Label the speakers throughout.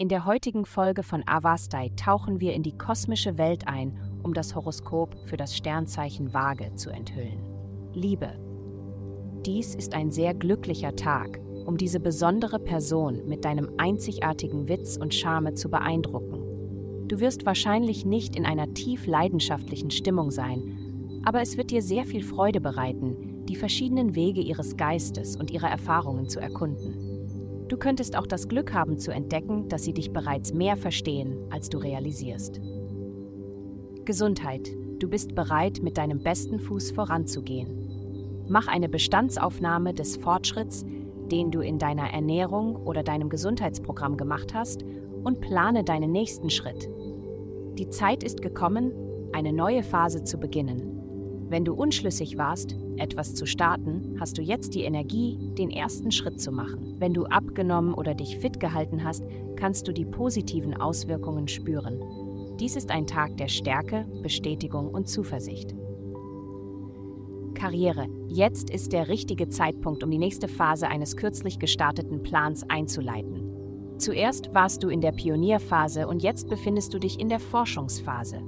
Speaker 1: In der heutigen Folge von Avastai tauchen wir in die kosmische Welt ein, um das Horoskop für das Sternzeichen Waage zu enthüllen. Liebe. Dies ist ein sehr glücklicher Tag, um diese besondere Person mit deinem einzigartigen Witz und Charme zu beeindrucken. Du wirst wahrscheinlich nicht in einer tief leidenschaftlichen Stimmung sein, aber es wird dir sehr viel Freude bereiten, die verschiedenen Wege ihres Geistes und ihrer Erfahrungen zu erkunden. Du könntest auch das Glück haben zu entdecken, dass sie dich bereits mehr verstehen, als du realisierst. Gesundheit. Du bist bereit, mit deinem besten Fuß voranzugehen. Mach eine Bestandsaufnahme des Fortschritts, den du in deiner Ernährung oder deinem Gesundheitsprogramm gemacht hast, und plane deinen nächsten Schritt. Die Zeit ist gekommen, eine neue Phase zu beginnen. Wenn du unschlüssig warst, etwas zu starten, hast du jetzt die Energie, den ersten Schritt zu machen. Wenn du abgenommen oder dich fit gehalten hast, kannst du die positiven Auswirkungen spüren. Dies ist ein Tag der Stärke, Bestätigung und Zuversicht. Karriere. Jetzt ist der richtige Zeitpunkt, um die nächste Phase eines kürzlich gestarteten Plans einzuleiten. Zuerst warst du in der Pionierphase und jetzt befindest du dich in der Forschungsphase.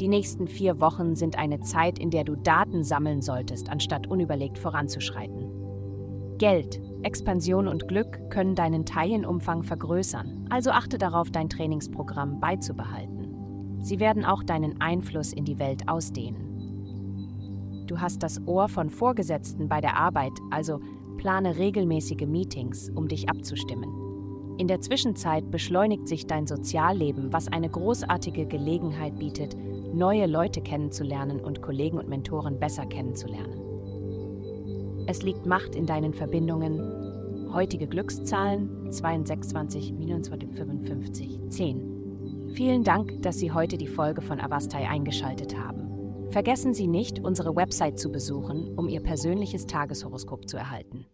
Speaker 1: Die nächsten vier Wochen sind eine Zeit, in der du Daten sammeln solltest, anstatt unüberlegt voranzuschreiten. Geld, Expansion und Glück können deinen Teilenumfang vergrößern, also achte darauf, dein Trainingsprogramm beizubehalten. Sie werden auch deinen Einfluss in die Welt ausdehnen. Du hast das Ohr von Vorgesetzten bei der Arbeit, also plane regelmäßige Meetings, um dich abzustimmen. In der Zwischenzeit beschleunigt sich dein Sozialleben, was eine großartige Gelegenheit bietet, neue Leute kennenzulernen und Kollegen und Mentoren besser kennenzulernen. Es liegt Macht in deinen Verbindungen. Heutige Glückszahlen 22, 29, 55, 10. Vielen Dank, dass Sie heute die Folge von Avastai eingeschaltet haben. Vergessen Sie nicht, unsere Website zu besuchen, um Ihr persönliches Tageshoroskop zu erhalten.